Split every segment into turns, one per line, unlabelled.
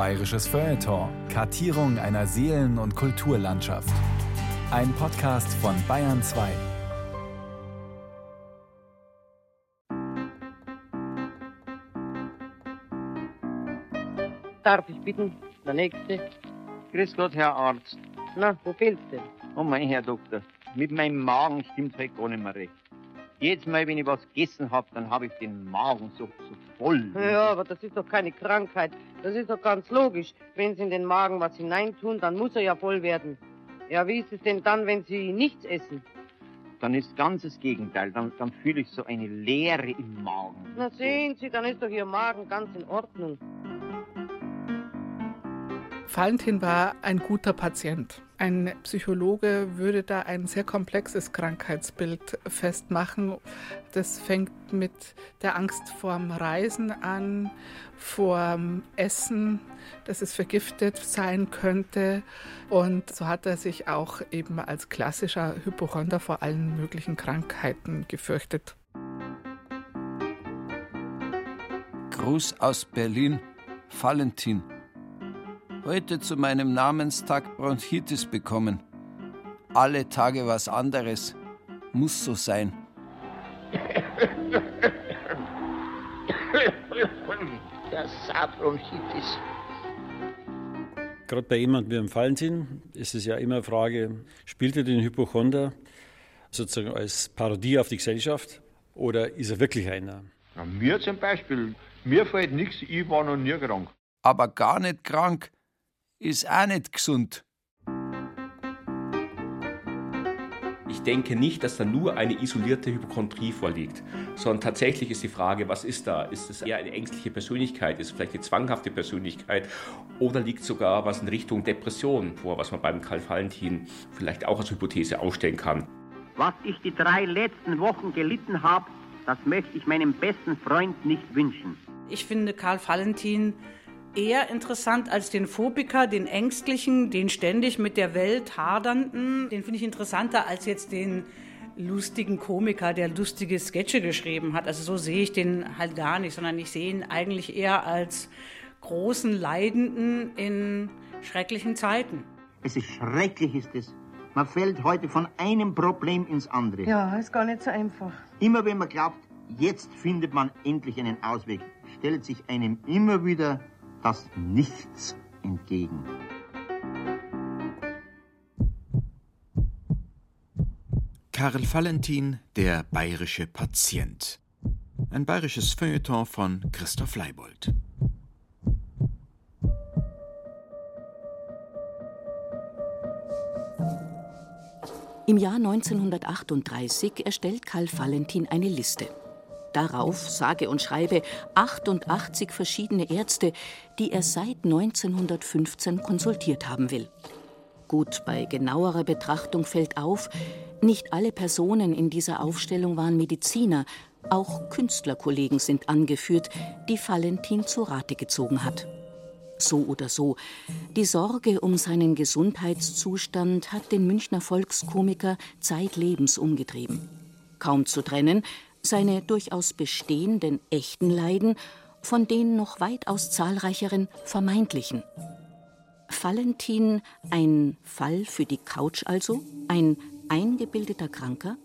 Bayerisches Feuilleton. Kartierung einer Seelen- und Kulturlandschaft. Ein Podcast von Bayern 2.
Darf ich bitten? Der Nächste.
Grüß Gott, Herr Arzt.
Na, wo fehlt's denn?
Oh mein Herr Doktor, mit meinem Magen stimmt heute gar nicht mehr recht. Jedes Mal, wenn ich was gegessen habe, dann habe ich den Magen so, so voll.
Ja, aber das ist doch keine Krankheit. Das ist doch ganz logisch. Wenn Sie in den Magen was hineintun, dann muss er ja voll werden. Ja, wie ist es denn dann, wenn Sie nichts essen?
Dann ist ganz das Gegenteil. Dann, dann fühle ich so eine Leere im Magen.
Na sehen Sie, dann ist doch Ihr Magen ganz in Ordnung.
Valentin war ein guter Patient. Ein Psychologe würde da ein sehr komplexes Krankheitsbild festmachen. Das fängt mit der Angst vorm Reisen an, vorm Essen, dass es vergiftet sein könnte. Und so hat er sich auch eben als klassischer Hypochonder vor allen möglichen Krankheiten gefürchtet.
Gruß aus Berlin, Valentin heute zu meinem Namenstag Bronchitis bekommen. Alle Tage was anderes. Muss so sein.
Das Bronchitis.
Gerade bei jemandem wie dem Valentin ist es ja immer eine Frage, spielt er den Hypochonder sozusagen als Parodie auf die Gesellschaft oder ist er wirklich einer?
Ja, mir zum Beispiel, mir fällt nichts, ich war noch nie krank.
Aber gar nicht krank ist auch nicht gesund.
Ich denke nicht, dass da nur eine isolierte Hypochondrie vorliegt, sondern tatsächlich ist die Frage, was ist da? Ist es eher eine ängstliche Persönlichkeit? Ist es vielleicht eine zwanghafte Persönlichkeit? Oder liegt sogar was in Richtung Depression vor, was man beim Karl Valentin vielleicht auch als Hypothese aufstellen kann?
Was ich die drei letzten Wochen gelitten habe, das möchte ich meinem besten Freund nicht wünschen.
Ich finde Karl Valentin eher interessant als den Phobiker, den Ängstlichen, den ständig mit der Welt hadernden. Den finde ich interessanter als jetzt den lustigen Komiker, der lustige Sketche geschrieben hat. Also so sehe ich den halt gar nicht, sondern ich sehe ihn eigentlich eher als großen Leidenden in schrecklichen Zeiten.
Es ist schrecklich, ist es. Man fällt heute von einem Problem ins andere.
Ja, ist gar nicht so einfach.
Immer wenn man glaubt, jetzt findet man endlich einen Ausweg, stellt sich einem immer wieder das Nichts entgegen.
Karl Valentin, der bayerische Patient. Ein bayerisches Feuilleton von Christoph Leibold.
Im Jahr 1938 erstellt Karl Valentin eine Liste. Darauf sage und schreibe 88 verschiedene Ärzte, die er seit 1915 konsultiert haben will. Gut, bei genauerer Betrachtung fällt auf, nicht alle Personen in dieser Aufstellung waren Mediziner, auch Künstlerkollegen sind angeführt, die Valentin zu Rate gezogen hat. So oder so, die Sorge um seinen Gesundheitszustand hat den Münchner Volkskomiker zeitlebens umgetrieben. Kaum zu trennen, seine durchaus bestehenden echten Leiden von den noch weitaus zahlreicheren vermeintlichen. Valentin ein Fall für die Couch also? Ein eingebildeter Kranker?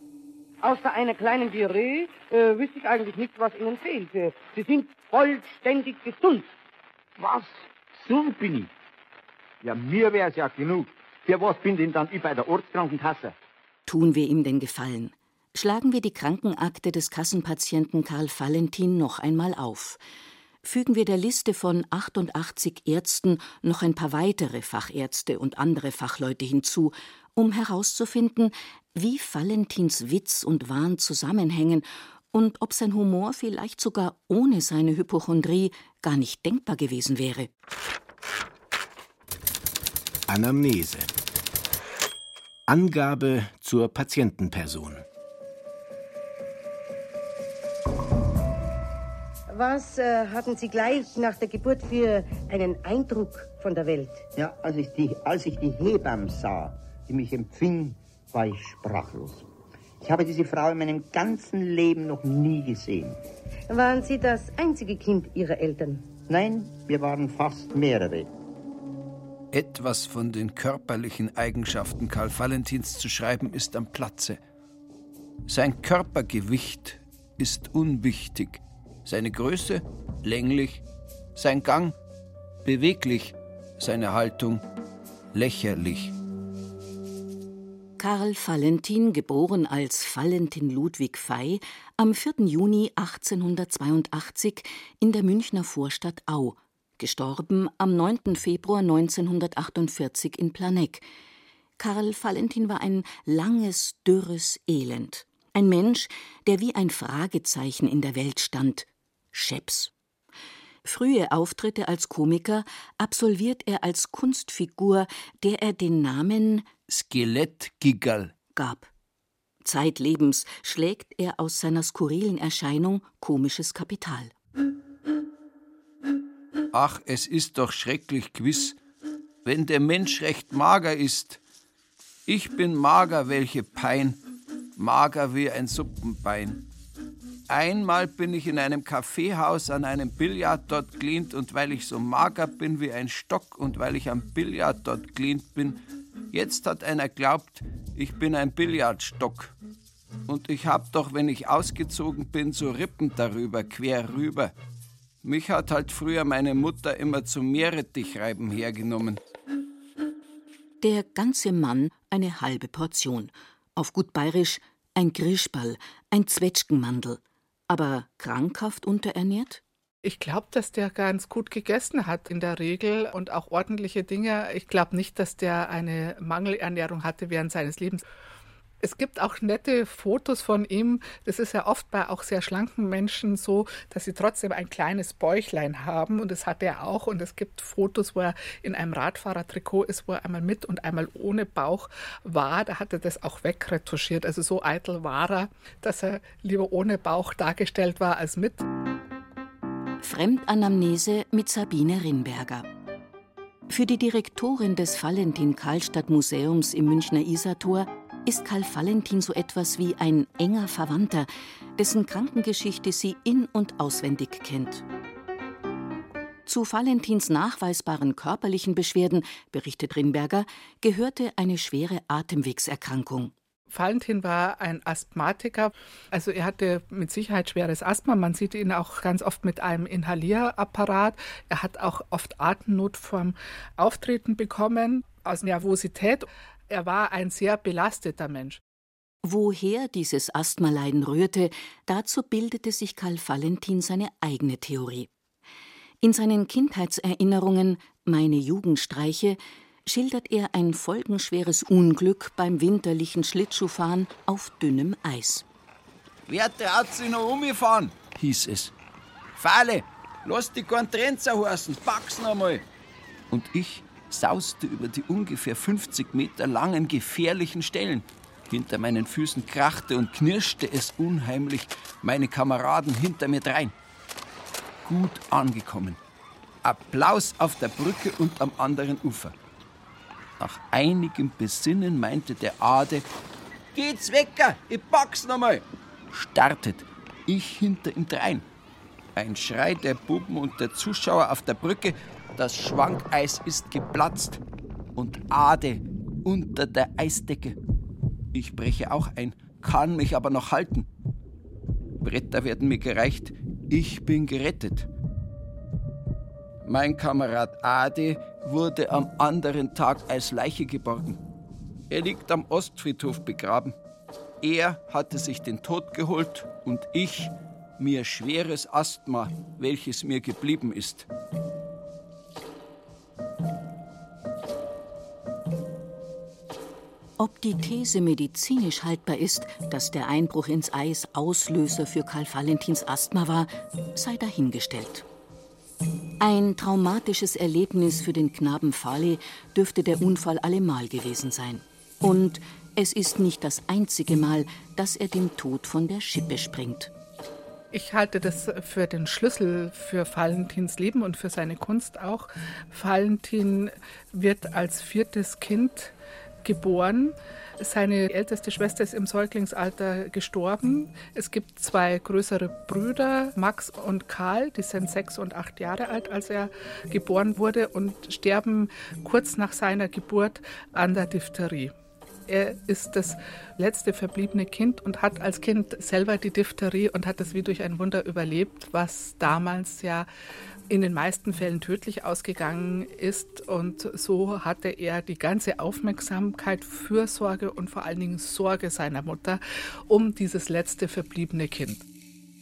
Außer einer kleinen Diarrhoe äh, wüsste ich eigentlich nicht, was Ihnen fehlt. Sie sind vollständig gesund.
Was? Gesund bin ich? Ja, mir wär's ja genug. Für was bin denn dann ich bei der Ortskrankenkasse?
Tun wir ihm den Gefallen. Schlagen wir die Krankenakte des Kassenpatienten Karl Valentin noch einmal auf. Fügen wir der Liste von 88 Ärzten noch ein paar weitere Fachärzte und andere Fachleute hinzu, um herauszufinden, wie Valentins Witz und Wahn zusammenhängen und ob sein Humor vielleicht sogar ohne seine Hypochondrie gar nicht denkbar gewesen wäre.
Anamnese Angabe zur Patientenperson
Was äh, hatten Sie gleich nach der Geburt für einen Eindruck von der Welt?
Ja, als ich die, als ich die Hebamme sah, die mich empfing, war ich sprachlos. Ich habe diese Frau in meinem ganzen Leben noch nie gesehen.
Waren Sie das einzige Kind Ihrer Eltern?
Nein, wir waren fast mehrere.
Etwas von den körperlichen Eigenschaften Karl Valentins zu schreiben ist am Platze. Sein Körpergewicht ist unwichtig, seine Größe länglich, sein Gang beweglich, seine Haltung lächerlich.
Karl Valentin, geboren als Valentin Ludwig Fey, am 4. Juni 1882 in der Münchner Vorstadt Au, gestorben am 9. Februar 1948 in Planegg. Karl Valentin war ein langes, dürres Elend. Ein Mensch, der wie ein Fragezeichen in der Welt stand. Scheps. Frühe Auftritte als Komiker absolviert er als Kunstfigur, der er den Namen
Skelettgiggerl
gab. Zeitlebens schlägt er aus seiner skurrilen Erscheinung komisches Kapital.
Ach, es ist doch schrecklich gewiss, wenn der Mensch recht mager ist. Ich bin mager, welche Pein, mager wie ein Suppenbein. Einmal bin ich in einem Kaffeehaus an einem Billard dort glient und weil ich so mager bin wie ein Stock und weil ich am Billard dort glient bin, jetzt hat einer glaubt, ich bin ein Billardstock. Und ich hab doch, wenn ich ausgezogen bin, so Rippen darüber, quer rüber. Mich hat halt früher meine Mutter immer zum Meerrettichreiben hergenommen.
Der ganze Mann eine halbe Portion. Auf gut bayerisch ein Grischball, ein Zwetschgenmandel aber krankhaft unterernährt?
Ich glaube, dass der ganz gut gegessen hat in der Regel und auch ordentliche Dinge. Ich glaube nicht, dass der eine Mangelernährung hatte während seines Lebens. Es gibt auch nette Fotos von ihm. Das ist ja oft bei auch sehr schlanken Menschen so, dass sie trotzdem ein kleines Bäuchlein haben. Und das hat er auch. Und es gibt Fotos, wo er in einem Radfahrertrikot ist, wo er einmal mit und einmal ohne Bauch war. Da hat er das auch wegretuschiert. Also so eitel war er, dass er lieber ohne Bauch dargestellt war als mit.
Fremdanamnese mit Sabine Rinberger. Für die Direktorin des Valentin Karlstadt Museums im Münchner Isartor ist Karl Valentin so etwas wie ein enger Verwandter, dessen Krankengeschichte sie in- und auswendig kennt. Zu Valentins nachweisbaren körperlichen Beschwerden, berichtet Rinberger, gehörte eine schwere Atemwegserkrankung.
Valentin war ein Asthmatiker, also er hatte mit Sicherheit schweres Asthma. Man sieht ihn auch ganz oft mit einem Inhalierapparat. Er hat auch oft Atemnot vom Auftreten bekommen, aus Nervosität. Er war ein sehr belasteter Mensch.
Woher dieses Asthmaleiden rührte, dazu bildete sich Karl Valentin seine eigene Theorie. In seinen Kindheitserinnerungen Meine Jugendstreiche schildert er ein folgenschweres Unglück beim winterlichen Schlittschuhfahren auf dünnem Eis.
Wer traut sich noch umgefahren? hieß es. Fahle, lass die keinen Trenzer heißen, pack's noch mal. Und ich sauste über die ungefähr 50 Meter langen, gefährlichen Stellen. Hinter meinen Füßen krachte und knirschte es unheimlich, meine Kameraden hinter mir drein. Gut angekommen. Applaus auf der Brücke und am anderen Ufer. Nach einigem Besinnen meinte der Ade, Geht's wecker, ich pack's nochmal. Startet, ich hinter ihm drein. Ein Schrei der Buben und der Zuschauer auf der Brücke, das Schwankeis ist geplatzt und Ade unter der Eisdecke. Ich breche auch ein, kann mich aber noch halten. Bretter werden mir gereicht, ich bin gerettet. Mein Kamerad Ade wurde am anderen Tag als Leiche geborgen. Er liegt am Ostfriedhof begraben. Er hatte sich den Tod geholt und ich mir schweres Asthma, welches mir geblieben ist.
Ob die These medizinisch haltbar ist, dass der Einbruch ins Eis Auslöser für Karl Valentins Asthma war, sei dahingestellt. Ein traumatisches Erlebnis für den Knaben Farley dürfte der Unfall allemal gewesen sein. Und es ist nicht das einzige Mal, dass er dem Tod von der Schippe springt.
Ich halte das für den Schlüssel für Valentins Leben und für seine Kunst auch. Valentin wird als viertes Kind geboren. Seine älteste Schwester ist im Säuglingsalter gestorben. Es gibt zwei größere Brüder, Max und Karl, die sind sechs und acht Jahre alt, als er geboren wurde und sterben kurz nach seiner Geburt an der Diphtherie. Er ist das letzte verbliebene Kind und hat als Kind selber die Diphtherie und hat es wie durch ein Wunder überlebt, was damals ja in den meisten Fällen tödlich ausgegangen ist. Und so hatte er die ganze Aufmerksamkeit, Fürsorge und vor allen Dingen Sorge seiner Mutter um dieses letzte verbliebene Kind.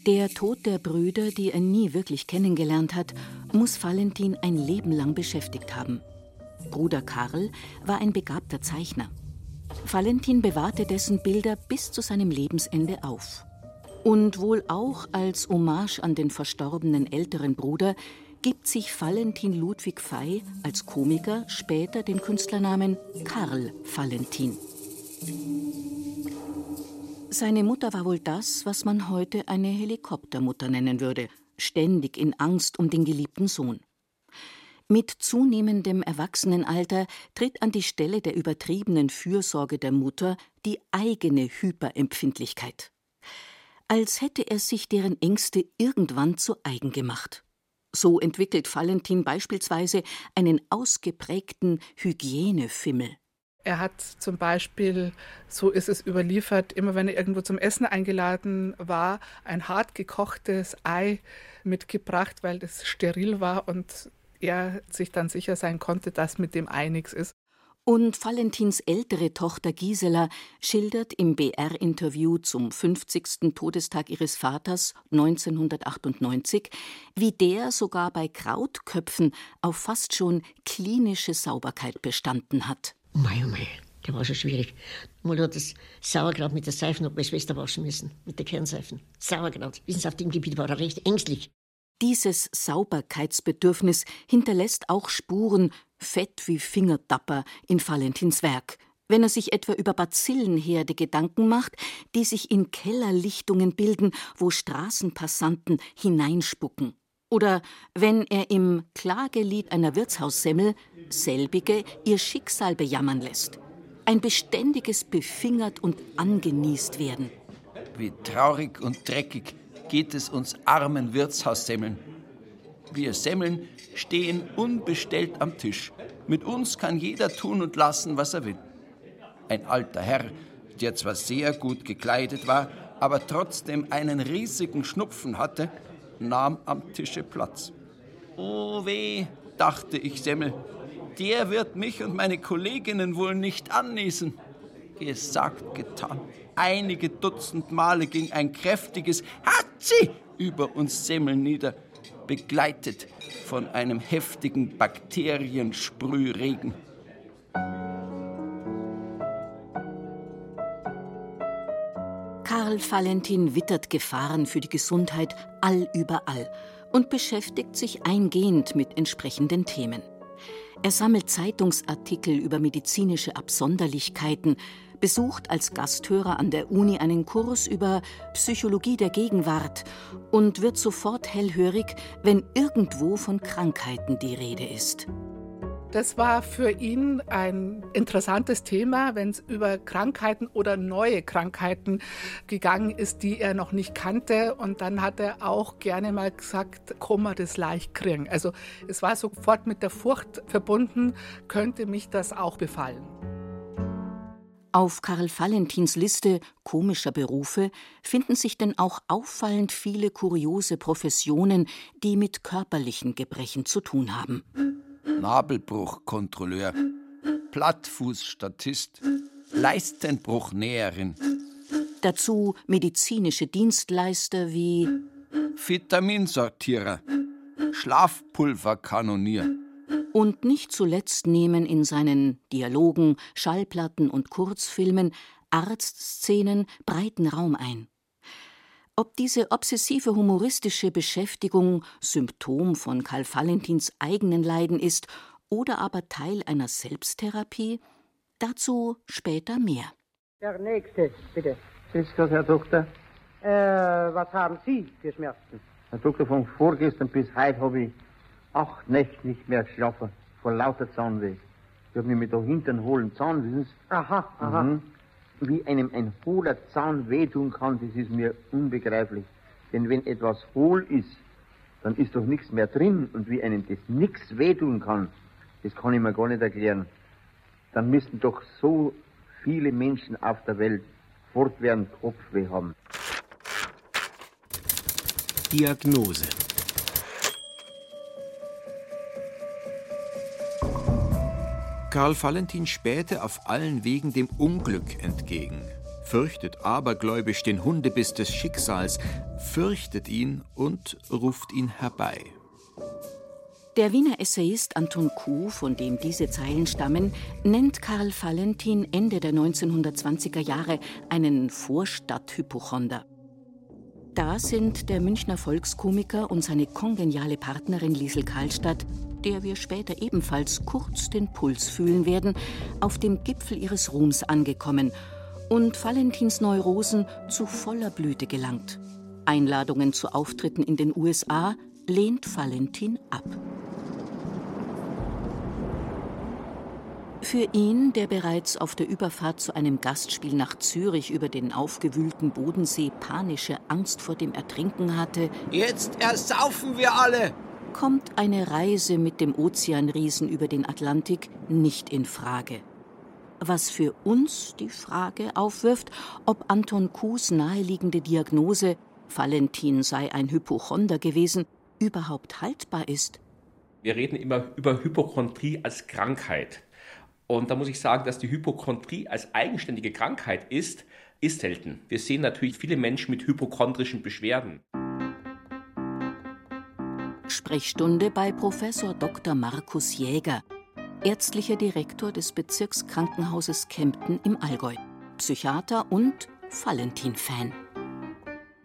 Der Tod der Brüder, die er nie wirklich kennengelernt hat, muss Valentin ein Leben lang beschäftigt haben. Bruder Karl war ein begabter Zeichner. Valentin bewahrte dessen Bilder bis zu seinem Lebensende auf. Und wohl auch als Hommage an den verstorbenen älteren Bruder gibt sich Valentin Ludwig Fey als Komiker später den Künstlernamen Karl Valentin. Seine Mutter war wohl das, was man heute eine Helikoptermutter nennen würde, ständig in Angst um den geliebten Sohn. Mit zunehmendem Erwachsenenalter tritt an die Stelle der übertriebenen Fürsorge der Mutter die eigene Hyperempfindlichkeit als hätte er sich deren Ängste irgendwann zu eigen gemacht. So entwickelt Valentin beispielsweise einen ausgeprägten Hygienefimmel.
Er hat zum Beispiel, so ist es überliefert, immer wenn er irgendwo zum Essen eingeladen war, ein hart gekochtes Ei mitgebracht, weil das steril war und er sich dann sicher sein konnte, dass mit dem Ei nichts ist.
Und Valentins ältere Tochter Gisela schildert im BR-Interview zum 50. Todestag ihres Vaters 1998, wie der sogar bei Krautköpfen auf fast schon klinische Sauberkeit bestanden hat.
Oh mei, oh mei, der war schon schwierig. Mal hat das Sauerkraut mit der Seife noch bei Schwester waschen müssen, mit der Kernseifen. Sauerkraut. Wissen Sie, auf dem Gebiet war er recht ängstlich.
Dieses Sauberkeitsbedürfnis hinterlässt auch Spuren, fett wie Fingertapper, in Valentins Werk, wenn er sich etwa über Bazillenherde Gedanken macht, die sich in Kellerlichtungen bilden, wo Straßenpassanten hineinspucken. Oder wenn er im Klagelied einer Wirtshaussemmel selbige ihr Schicksal bejammern lässt. Ein beständiges Befingert und angenießt werden.
Wie traurig und dreckig geht es uns armen Wirtshaussemmeln. Wir Semmeln stehen unbestellt am Tisch. Mit uns kann jeder tun und lassen, was er will. Ein alter Herr, der zwar sehr gut gekleidet war, aber trotzdem einen riesigen Schnupfen hatte, nahm am Tische Platz. Oh weh, dachte ich Semmel, der wird mich und meine Kolleginnen wohl nicht anniesen. Gesagt, getan. Einige Dutzend Male ging ein kräftiges Hatschi über uns Semmeln nieder, begleitet von einem heftigen Bakteriensprühregen.
Karl Valentin wittert Gefahren für die Gesundheit allüberall und beschäftigt sich eingehend mit entsprechenden Themen. Er sammelt Zeitungsartikel über medizinische Absonderlichkeiten, besucht als Gasthörer an der Uni einen Kurs über Psychologie der Gegenwart und wird sofort hellhörig, wenn irgendwo von Krankheiten die Rede ist.
Das war für ihn ein interessantes Thema, wenn es über Krankheiten oder neue Krankheiten gegangen ist, die er noch nicht kannte. Und dann hat er auch gerne mal gesagt, man das leicht kriegen. Also es war sofort mit der Furcht verbunden, könnte mich das auch befallen.
Auf Karl Valentins Liste komischer Berufe finden sich denn auch auffallend viele kuriose Professionen, die mit körperlichen Gebrechen zu tun haben.
Nabelbruchkontrolleur, Plattfußstatist, Leistenbruchnäherin.
Dazu medizinische Dienstleister wie
Vitaminsortierer, Schlafpulverkanonier
und nicht zuletzt nehmen in seinen Dialogen, Schallplatten und Kurzfilmen Arztszenen breiten Raum ein. Ob diese obsessive humoristische Beschäftigung Symptom von Karl Valentins eigenen Leiden ist oder aber Teil einer Selbsttherapie, dazu später mehr.
Der nächste, bitte.
Das, Herr Doktor?
Äh, was haben Sie für Schmerzen?
Herr Doktor, von vorgestern bis heute habe ich acht Nächte nicht mehr geschlafen, vor lauter Zahnweh.
Ich habe nämlich da hinten einen hohlen Zahn, wissen Sie? Aha, aha. Mhm. Wie einem ein hohler Zahn wehtun kann, das ist mir unbegreiflich. Denn wenn etwas hohl ist, dann ist doch nichts mehr drin. Und wie einem das nichts wehtun kann, das kann ich mir gar nicht erklären. Dann müssten doch so viele Menschen auf der Welt fortwährend Kopfweh haben.
Diagnose Karl Valentin spähte auf allen Wegen dem Unglück entgegen, fürchtet abergläubisch den Hundebiss des Schicksals, fürchtet ihn und ruft ihn herbei.
Der Wiener Essayist Anton Kuh, von dem diese Zeilen stammen, nennt Karl Valentin Ende der 1920er Jahre einen Vorstadthypochonder. Da sind der Münchner Volkskomiker und seine kongeniale Partnerin Liesel Karlstadt der wir später ebenfalls kurz den Puls fühlen werden, auf dem Gipfel ihres Ruhms angekommen und Valentins Neurosen zu voller Blüte gelangt. Einladungen zu Auftritten in den USA lehnt Valentin ab. Für ihn, der bereits auf der Überfahrt zu einem Gastspiel nach Zürich über den aufgewühlten Bodensee panische Angst vor dem Ertrinken hatte,
Jetzt ersaufen wir alle!
Kommt eine Reise mit dem Ozeanriesen über den Atlantik nicht in Frage. Was für uns die Frage aufwirft, ob Anton Kuhs naheliegende Diagnose, Valentin sei ein Hypochonder gewesen, überhaupt haltbar ist.
Wir reden immer über Hypochondrie als Krankheit. Und da muss ich sagen, dass die Hypochondrie als eigenständige Krankheit ist, ist selten. Wir sehen natürlich viele Menschen mit hypochondrischen Beschwerden.
Sprechstunde bei Professor Dr. Markus Jäger, ärztlicher Direktor des Bezirkskrankenhauses Kempten im Allgäu, Psychiater und Valentin-Fan.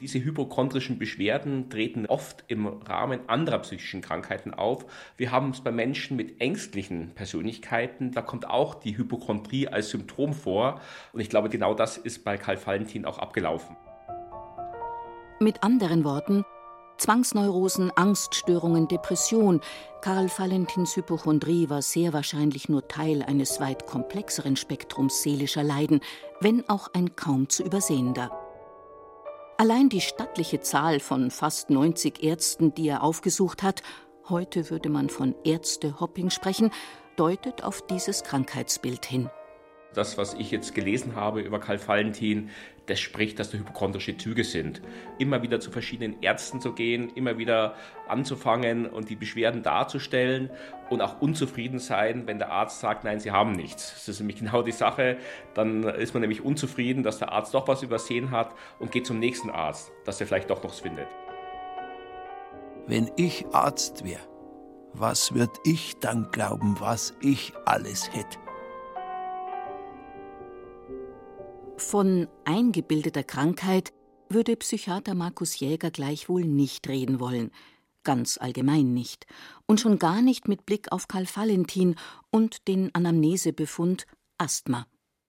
Diese hypochondrischen Beschwerden treten oft im Rahmen anderer psychischen Krankheiten auf. Wir haben es bei Menschen mit ängstlichen Persönlichkeiten. Da kommt auch die Hypochondrie als Symptom vor. Und ich glaube, genau das ist bei Karl Valentin auch abgelaufen.
Mit anderen Worten, Zwangsneurosen, Angststörungen, Depression. Karl Valentins Hypochondrie war sehr wahrscheinlich nur Teil eines weit komplexeren Spektrums seelischer Leiden, wenn auch ein kaum zu übersehender. Allein die stattliche Zahl von fast 90 Ärzten, die er aufgesucht hat, heute würde man von Ärztehopping sprechen, deutet auf dieses Krankheitsbild hin.
Das, was ich jetzt gelesen habe über Karl Valentin, das spricht, dass da hypochondrische Züge sind. Immer wieder zu verschiedenen Ärzten zu gehen, immer wieder anzufangen und die Beschwerden darzustellen und auch unzufrieden sein, wenn der Arzt sagt, nein, Sie haben nichts. Das ist nämlich genau die Sache. Dann ist man nämlich unzufrieden, dass der Arzt doch was übersehen hat und geht zum nächsten Arzt, dass er vielleicht doch noch was findet.
Wenn ich Arzt wäre, was würd ich dann glauben, was ich alles hätte?
Von eingebildeter Krankheit würde Psychiater Markus Jäger gleichwohl nicht reden wollen, ganz allgemein nicht, und schon gar nicht mit Blick auf Karl Valentin und den Anamnesebefund Asthma.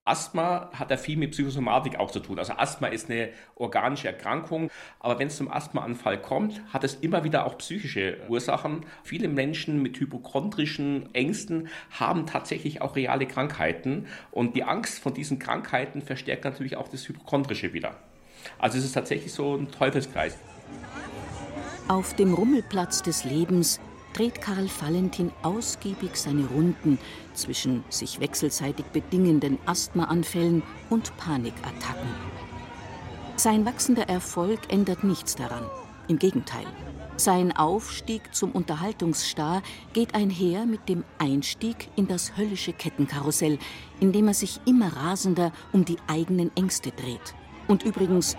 Asthma hat ja viel mit Psychosomatik auch zu tun. Also Asthma ist eine organische Erkrankung, aber wenn es zum Asthmaanfall kommt, hat es immer wieder auch psychische Ursachen. Viele Menschen mit hypochondrischen Ängsten haben tatsächlich auch reale Krankheiten und die Angst vor diesen Krankheiten verstärkt natürlich auch das Hypochondrische wieder. Also es ist tatsächlich so ein Teufelskreis.
Auf dem Rummelplatz des Lebens dreht Karl Valentin ausgiebig seine Runden zwischen sich wechselseitig bedingenden Asthmaanfällen und Panikattacken. Sein wachsender Erfolg ändert nichts daran. Im Gegenteil. Sein Aufstieg zum Unterhaltungsstar geht einher mit dem Einstieg in das höllische Kettenkarussell, in dem er sich immer rasender um die eigenen Ängste dreht. Und übrigens,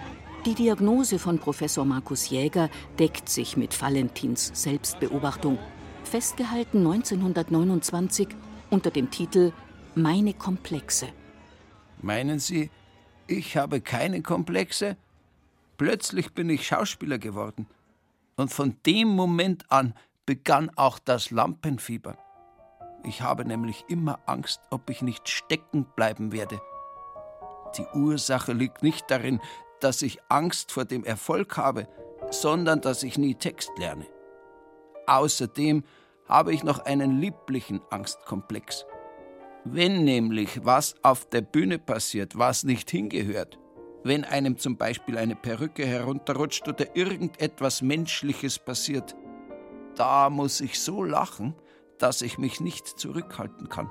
die Diagnose von Professor Markus Jäger deckt sich mit Valentins Selbstbeobachtung, festgehalten 1929 unter dem Titel Meine Komplexe.
Meinen Sie, ich habe keine Komplexe? Plötzlich bin ich Schauspieler geworden. Und von dem Moment an begann auch das Lampenfieber. Ich habe nämlich immer Angst, ob ich nicht stecken bleiben werde. Die Ursache liegt nicht darin, dass ich Angst vor dem Erfolg habe, sondern dass ich nie Text lerne. Außerdem habe ich noch einen lieblichen Angstkomplex. Wenn nämlich was auf der Bühne passiert, was nicht hingehört, wenn einem zum Beispiel eine Perücke herunterrutscht oder irgendetwas Menschliches passiert, da muss ich so lachen, dass ich mich nicht zurückhalten kann.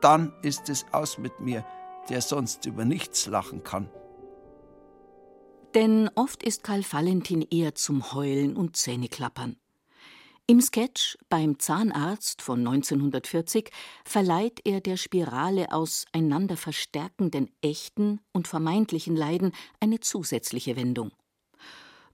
Dann ist es aus mit mir, der sonst über nichts lachen kann.
Denn oft ist Karl Valentin eher zum Heulen und Zähneklappern. Im Sketch Beim Zahnarzt von 1940 verleiht er der Spirale aus einander verstärkenden echten und vermeintlichen Leiden eine zusätzliche Wendung.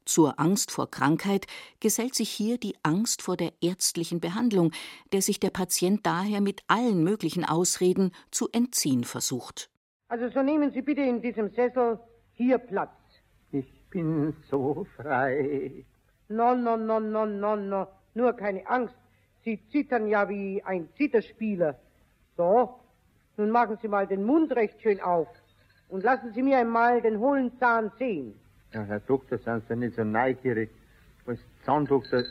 Zur Angst vor Krankheit gesellt sich hier die Angst vor der ärztlichen Behandlung, der sich der Patient daher mit allen möglichen Ausreden zu entziehen versucht.
Also so nehmen Sie bitte in diesem Sessel hier Platz.
Ich bin so frei.
No, no, no, no, no, no. Nur keine Angst. Sie zittern ja wie ein Zitterspieler. So, nun machen Sie mal den Mund recht schön auf und lassen Sie mir einmal den hohlen Zahn sehen.
Ja, Herr Doktor, sind Sie nicht so neugierig. Als Zahndoktor,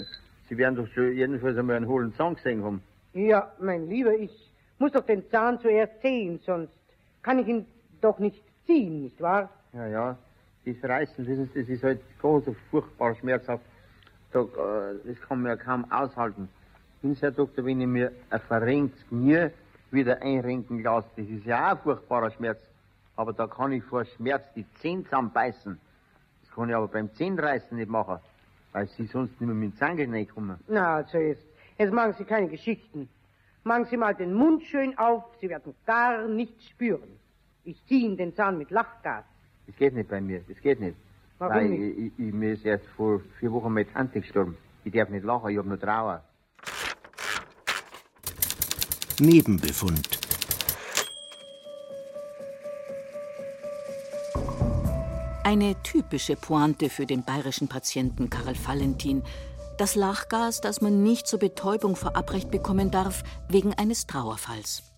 Sie werden doch schon jedenfalls einmal einen hohlen Zahn gesehen haben.
Ja, mein Lieber, ich muss doch den Zahn zuerst sehen, sonst kann ich ihn doch nicht ziehen, nicht wahr?
Ja, ja, das Reißen, wissen Sie, das ist halt ganz so furchtbar schmerzhaft. Da, äh, das kann man ja kaum aushalten. Sie, Herr Doktor, wenn ich mir ein verrenktes Knie wieder einrenken lasse, das ist ja auch ein furchtbarer Schmerz. Aber da kann ich vor Schmerz die Zähne zusammenbeißen. Das kann ich aber beim Zähnreißen nicht machen, weil Sie sonst nicht mehr mit dem Zangel reinkommen.
Na, also jetzt, jetzt machen Sie keine Geschichten. Machen Sie mal den Mund schön auf, Sie werden gar nichts spüren. Ich ziehe Ihnen den Zahn mit Lachgas.
Das geht nicht bei mir, das geht nicht.
Warum
weil
nicht?
Ich, ich, mir ist erst vor vier Wochen mit Tante gestorben. Ich darf nicht lachen, ich hab nur Trauer.
Nebenbefund.
Eine typische Pointe für den bayerischen Patienten Karl Valentin. Das Lachgas, das man nicht zur Betäubung verabreicht bekommen darf, wegen eines Trauerfalls.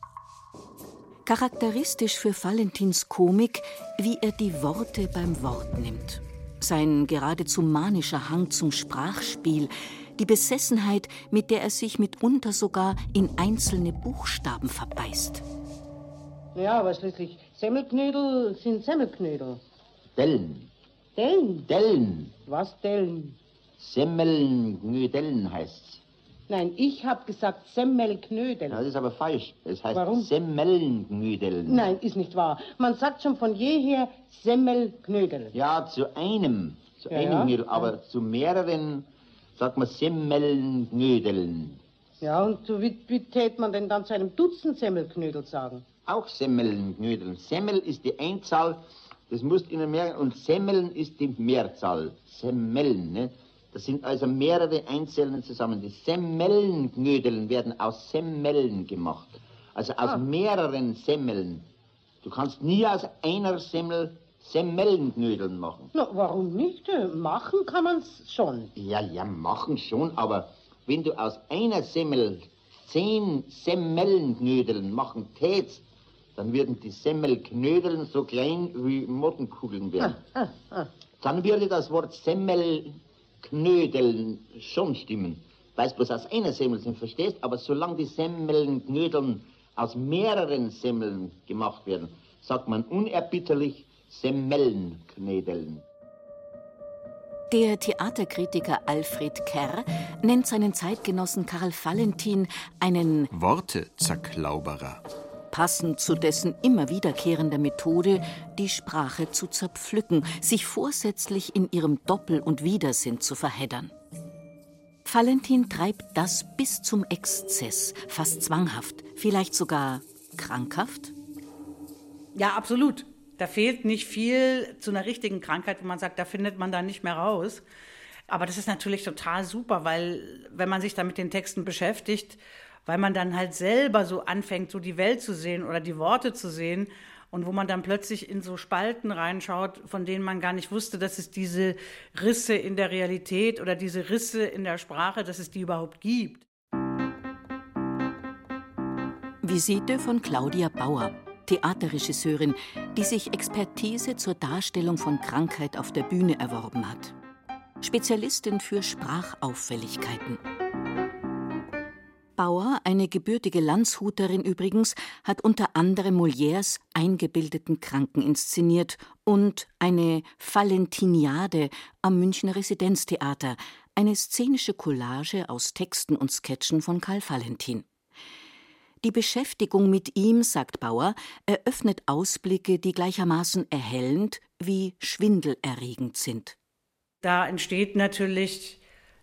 Charakteristisch für Valentins Komik, wie er die Worte beim Wort nimmt. Sein geradezu manischer Hang zum Sprachspiel, die Besessenheit, mit der er sich mitunter sogar in einzelne Buchstaben verbeißt.
Ja, aber schließlich Semmelknödel sind Semmelknödel.
Dellen.
Dellen?
Dellen.
Was Dellen?
Semmeln, Gnödellen heißt's.
Nein, ich habe gesagt Semmelknödel.
Ja, das ist aber falsch. Es heißt
Warum?
Semmelngnödeln.
Nein, ist nicht wahr. Man sagt schon von jeher Semmelknödel.
Ja, zu einem. Zu
Ja,
einem
ja,
Knödel, aber zu mehreren sagt man Semmelngnödeln.
Ja, und so wie, wie tät man denn dann zu einem Dutzend Semmelknödel sagen?
Auch Semmelnknödeln. Semmel ist die Einzahl, das muss Ihnen merken, und Semmeln ist die Mehrzahl. Semmeln, ne? Das sind also mehrere Einzelne zusammen. Die Semmelnknödeln werden aus Semmeln gemacht. Also aus
Ah.
mehreren Semmeln. Du kannst nie aus einer Semmel Semmelnknödeln machen.
Na, warum nicht? Äh, Machen kann man's schon.
Ja, ja, machen schon, aber wenn du aus einer Semmel zehn Semmelnknödeln machen tätst, dann würden die Semmelknödeln so klein wie Mottenkugeln werden.
Ah, ah.
Dann würde das Wort Semmelknödeln schon stimmen. Weil es bloß aus einer Semmel sind, verstehst? Aber solange die Semmelknödeln aus mehreren Semmeln gemacht werden, sagt man unerbitterlich Semmelnknödeln.
Der Theaterkritiker Alfred Kerr nennt seinen Zeitgenossen Karl Valentin einen
Wortezerklauberer.
Passend zu dessen immer wiederkehrender Methode, die Sprache zu zerpflücken, sich vorsätzlich in ihrem Doppel- und Widersinn zu verheddern. Valentin treibt das bis zum Exzess, fast zwanghaft, vielleicht sogar krankhaft.
Ja, absolut. Da fehlt nicht viel zu einer richtigen Krankheit, wo man sagt, da findet man dann nicht mehr raus. Aber das ist natürlich total super, weil wenn man sich da mit den Texten beschäftigt, weil man dann halt selber so anfängt, so die Welt zu sehen oder die Worte zu sehen und wo man dann plötzlich in so Spalten reinschaut, von denen man gar nicht wusste, dass es diese Risse in der Realität oder diese Risse in der Sprache, dass es die überhaupt gibt.
Visite von Claudia Bauer, Theaterregisseurin, die sich Expertise zur Darstellung von Krankheit auf der Bühne erworben hat. Spezialistin für Sprachauffälligkeiten. Bauer, eine gebürtige Landshuterin übrigens, hat unter anderem Molières Eingebildeten Kranken inszeniert und eine Valentiniade am Münchner Residenztheater, eine szenische Collage aus Texten und Sketchen von Karl Valentin. Die Beschäftigung mit ihm, sagt Bauer, eröffnet Ausblicke, die gleichermaßen erhellend wie schwindelerregend sind.
Da entsteht natürlich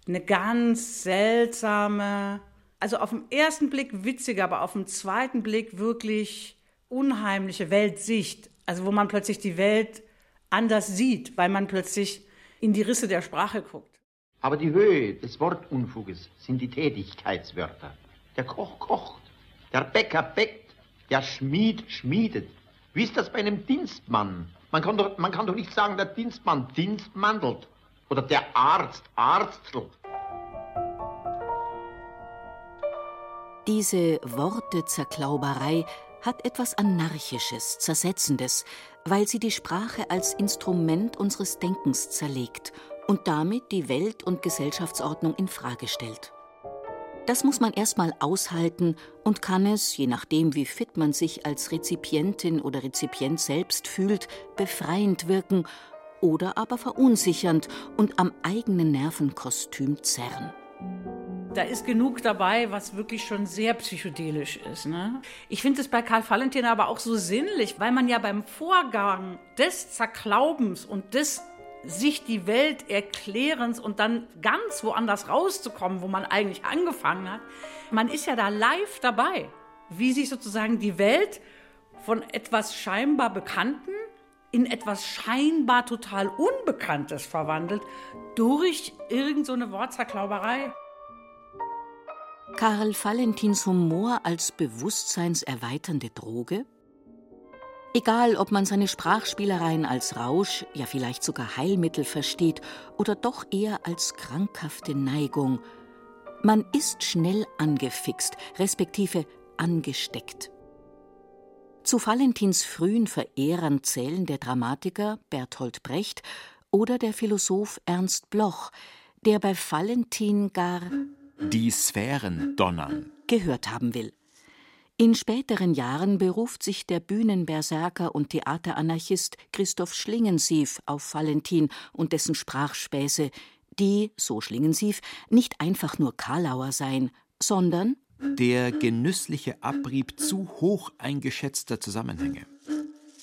eine ganz seltsame, also auf den ersten Blick witzige, aber auf den zweiten Blick wirklich unheimliche Weltsicht. Also wo man plötzlich die Welt anders sieht, weil man plötzlich in die Risse der Sprache guckt.
Aber die Höhe des Wortunfuges sind die Tätigkeitswörter. Der Koch kocht, der Bäcker bäckt, der Schmied schmiedet. Wie ist das bei einem Dienstmann? Man kann doch, man kann doch nicht sagen, der Dienstmann dienstmandelt oder der Arzt arztelt.
Diese Wortezerklauberei hat etwas Anarchisches, Zersetzendes, weil sie die Sprache als Instrument unseres Denkens zerlegt und damit die Welt- und Gesellschaftsordnung in Frage stellt. Das muss man erstmal aushalten und kann es, je nachdem, wie fit man sich als Rezipientin oder Rezipient selbst fühlt, befreiend wirken oder aber verunsichernd und am eigenen Nervenkostüm zerren.
Da ist genug dabei, was wirklich schon sehr psychedelisch ist. Ne? Ich finde es bei Karl Valentin aber auch so sinnlich, weil man ja beim Vorgang des Zerklaubens und des sich die Welt Erklärens und dann ganz woanders rauszukommen, wo man eigentlich angefangen hat. Man ist ja da live dabei, wie sich sozusagen die Welt von etwas scheinbar Bekannten in etwas scheinbar total Unbekanntes verwandelt durch irgendeine so Wortzerklauberei.
Karl Valentins Humor als bewusstseinserweiternde Droge? Egal, ob man seine Sprachspielereien als Rausch, ja vielleicht sogar Heilmittel versteht oder doch eher als krankhafte Neigung, man ist schnell angefixt, respektive angesteckt. Zu Valentins frühen Verehrern zählen der Dramatiker Bertolt Brecht oder der Philosoph Ernst Bloch, der bei Valentin gar
die Sphären donnern
gehört haben will. In späteren Jahren beruft sich der Bühnenberserker und Theateranarchist Christoph Schlingensief auf Valentin und dessen Sprachspäße, die, so Schlingensief, nicht einfach nur Karlauer seien, sondern
der genüssliche Abrieb zu hoch eingeschätzter Zusammenhänge.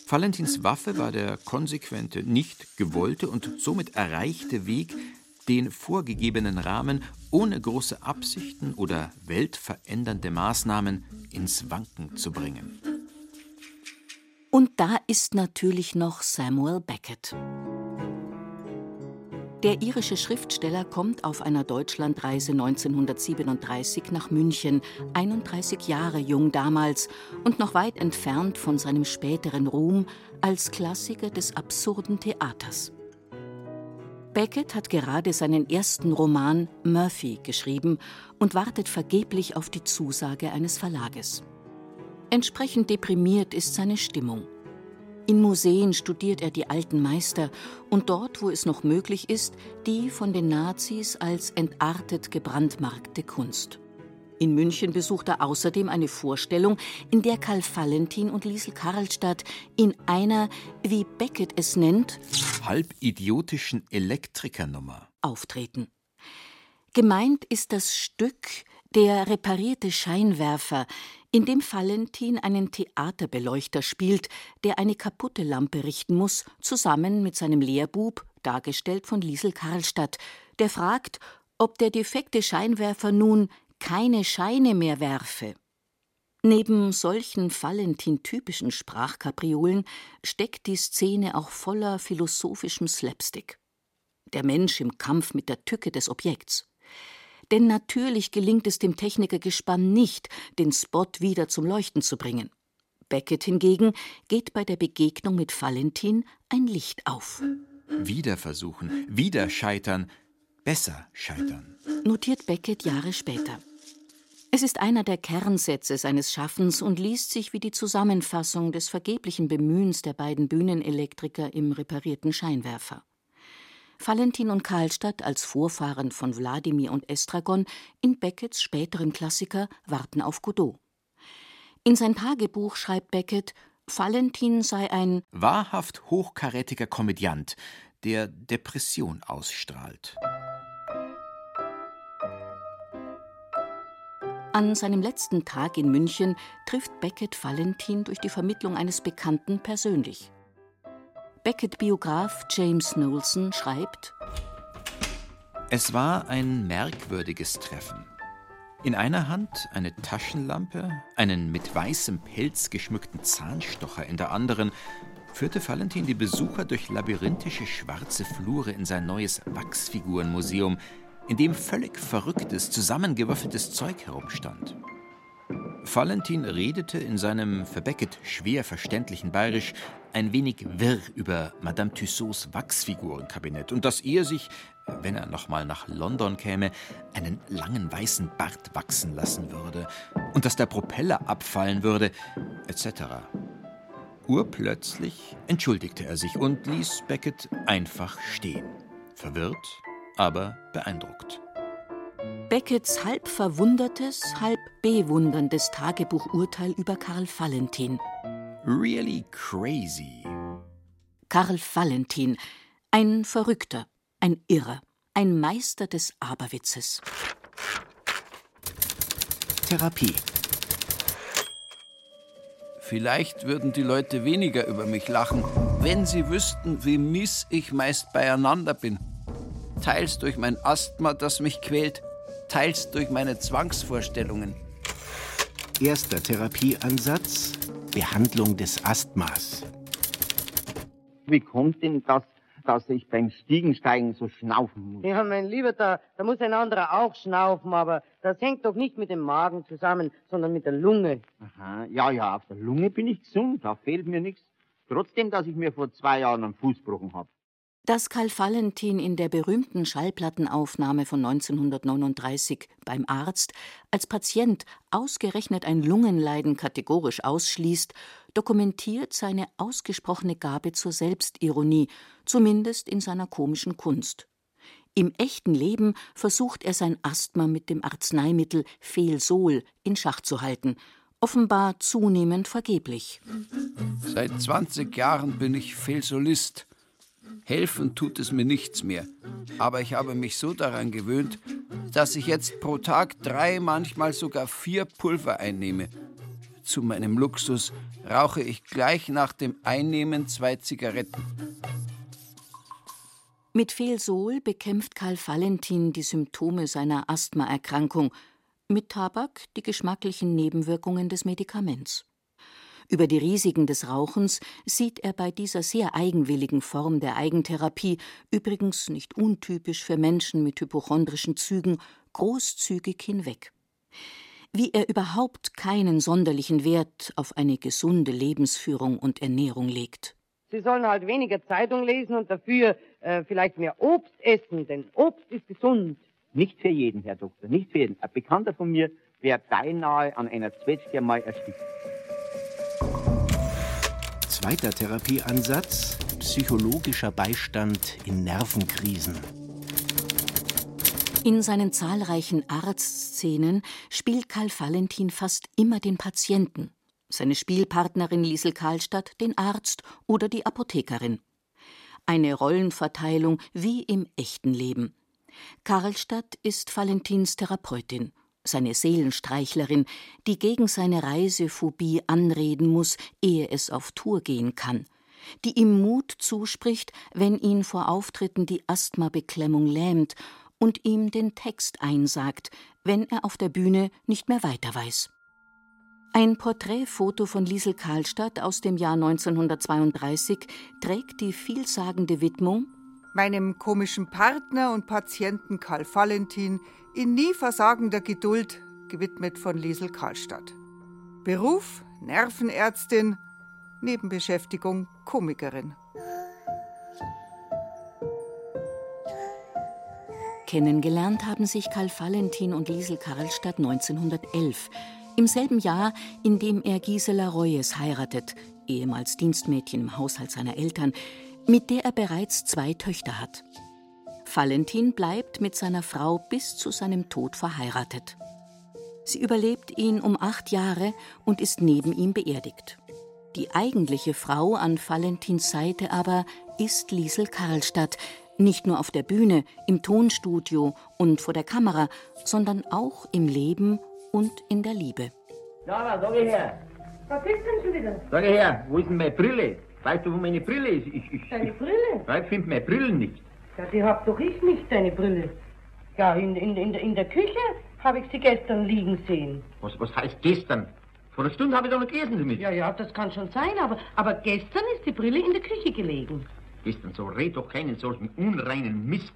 Valentins Waffe war der konsequente, nicht gewollte und somit erreichte Weg, den vorgegebenen Rahmen ohne große Absichten oder weltverändernde Maßnahmen ins Wanken zu bringen.
Und da ist natürlich noch Samuel Beckett. Der irische Schriftsteller kommt auf einer Deutschlandreise 1937 nach München, 31 Jahre jung damals und noch weit entfernt von seinem späteren Ruhm als Klassiker des absurden Theaters. Beckett hat gerade seinen ersten Roman Murphy geschrieben und wartet vergeblich auf die Zusage eines Verlages. Entsprechend deprimiert ist seine Stimmung. In Museen studiert er die alten Meister und dort, wo es noch möglich ist, die von den Nazis als entartet gebrandmarkte Kunst. In München besucht er außerdem eine Vorstellung, in der Karl Valentin und Liesel Karlstadt in einer, wie Beckett es nennt,
halbidiotischen Elektrikernummer
auftreten. Gemeint ist das Stück Der reparierte Scheinwerfer, in dem Valentin einen Theaterbeleuchter spielt, der eine kaputte Lampe richten muss, zusammen mit seinem Lehrbub, dargestellt von Liesel Karlstadt, der fragt, ob der defekte Scheinwerfer nun keine Scheine mehr werfe. Neben solchen Valentin-typischen Sprachkapriolen steckt die Szene auch voller philosophischem Slapstick. Der Mensch im Kampf mit der Tücke des Objekts. Denn natürlich gelingt es dem Technikergespann nicht, den Spot wieder zum Leuchten zu bringen. Beckett hingegen geht bei der Begegnung mit Valentin ein Licht auf.
Wieder versuchen, wieder scheitern, besser scheitern.
Notiert Beckett Jahre später. Es ist einer der Kernsätze seines Schaffens und liest sich wie die Zusammenfassung des vergeblichen Bemühens der beiden Bühnenelektriker im reparierten Scheinwerfer. Valentin und Karlstadt als Vorfahren von Wladimir und Estragon in Beckets späterem Klassiker Warten auf Godot. In sein Tagebuch schreibt Beckett, Valentin sei ein
wahrhaft hochkarätiger Komödiant, der Depression ausstrahlt.
An seinem letzten Tag in München trifft Beckett Valentin durch die Vermittlung eines Bekannten persönlich. Beckett-Biograf James Knowlson schreibt:
Es war ein merkwürdiges Treffen. In einer Hand eine Taschenlampe, einen mit weißem Pelz geschmückten Zahnstocher in der anderen führte Valentin die Besucher durch labyrinthische schwarze Flure in sein neues Wachsfigurenmuseum, in dem völlig verrücktes, zusammengewürfeltes Zeug herumstand. Valentin redete in seinem für Beckett schwer verständlichen Bayerisch ein wenig wirr über Madame Tussauds Wachsfigurenkabinett und dass er sich, wenn er nochmal nach London käme, einen langen weißen Bart wachsen lassen würde und dass der Propeller abfallen würde, etc. Urplötzlich entschuldigte er sich und ließ Beckett einfach stehen, verwirrt, aber beeindruckt.
Beckets halb verwundertes, halb bewunderndes Tagebuchurteil über Karl Valentin.
Really crazy.
Karl Valentin, ein Verrückter, ein Irrer, ein Meister des Aberwitzes.
Therapie. Vielleicht würden die Leute weniger über mich lachen, wenn sie wüssten, wie miss ich meist beieinander bin teils durch mein Asthma, das mich quält, teils durch meine Zwangsvorstellungen.
Erster Therapieansatz: Behandlung des Asthmas.
Wie kommt denn das, dass ich beim Stiegensteigen so schnaufen muss?
Ja, mein Lieber, da, da muss ein anderer auch schnaufen, aber das hängt doch nicht mit dem Magen zusammen, sondern mit der Lunge.
Aha, ja, ja, auf der Lunge bin ich gesund, da fehlt mir nichts. Trotzdem, dass ich mir vor zwei Jahren einen Fuß gebrochen habe.
Dass Karl Valentin in der berühmten Schallplattenaufnahme von 1939 beim Arzt als Patient ausgerechnet ein Lungenleiden kategorisch ausschließt, dokumentiert seine ausgesprochene Gabe zur Selbstironie, zumindest in seiner komischen Kunst. Im echten Leben versucht er sein Asthma mit dem Arzneimittel Felsol in Schach zu halten, offenbar zunehmend vergeblich.
Seit 20 Jahren bin ich Felsolist. Helfen tut es mir nichts mehr. Aber ich habe mich so daran gewöhnt, dass ich jetzt pro Tag drei, manchmal sogar vier Pulver einnehme. Zu meinem Luxus rauche ich gleich nach dem Einnehmen zwei Zigaretten.
Mit Felsol bekämpft Karl Valentin die Symptome seiner Asthmaerkrankung, mit Tabak die geschmacklichen Nebenwirkungen des Medikaments. Über die Risiken des Rauchens sieht er bei dieser sehr eigenwilligen Form der Eigentherapie, übrigens nicht untypisch für Menschen mit hypochondrischen Zügen, großzügig hinweg. Wie er überhaupt keinen sonderlichen Wert auf eine gesunde Lebensführung und Ernährung legt.
Sie sollen halt weniger Zeitung lesen und dafür äh, vielleicht mehr Obst essen, denn Obst ist gesund.
Nicht für jeden, Herr Doktor, nicht für jeden. Ein Bekannter von mir wäre beinahe an einer Zwetschge mal erstickt.
Zweiter Therapieansatz: psychologischer Beistand in Nervenkrisen.
In seinen zahlreichen Arztszenen spielt Karl Valentin fast immer den Patienten, seine Spielpartnerin Liesel Karlstadt den Arzt oder die Apothekerin. Eine Rollenverteilung wie im echten Leben. Karlstadt ist Valentins Therapeutin seine Seelenstreichlerin, die gegen seine Reisephobie anreden muss, ehe es auf Tour gehen kann, die ihm Mut zuspricht, wenn ihn vor Auftritten die Asthmabeklemmung lähmt und ihm den Text einsagt, wenn er auf der Bühne nicht mehr weiter weiß. Ein Porträtfoto von Liesel Karlstadt aus dem Jahr 1932 trägt die vielsagende Widmung
Meinem komischen Partner und Patienten Karl Valentin in nie versagender Geduld, gewidmet von Liesel Karlstadt. Beruf Nervenärztin, Nebenbeschäftigung Komikerin.
Kennengelernt haben sich Karl Valentin und Liesel Karlstadt 1911, im selben Jahr, in dem er Gisela Reues heiratet, ehemals Dienstmädchen im Haushalt seiner Eltern, mit der er bereits zwei Töchter hat. Valentin bleibt mit seiner Frau bis zu seinem Tod verheiratet. Sie überlebt ihn um acht Jahre und ist neben ihm beerdigt. Die eigentliche Frau an Valentins Seite aber ist Liesel Karlstadt, nicht nur auf der Bühne, im Tonstudio und vor der Kamera, sondern auch im Leben und in der Liebe.
Ja, sag ich her.
Was ist denn schon wieder?
Sag ich her, wo ist denn meine Brille? Weißt du, wo meine Brille ist? Ich, ich,
Deine Brille?
ich, ich finde meine Brille nicht.
Ja, die hab doch ich nicht, deine Brille. Ja, in, in, in, der- in der Küche habe ich sie gestern liegen sehen.
Was, was heißt gestern? Vor einer Stunde habe ich doch noch gegessen damit.
Ja, ja, das kann schon sein, aber, aber gestern ist die Brille in der Küche gelegen.
Gestern, so red doch keinen solchen unreinen Mist.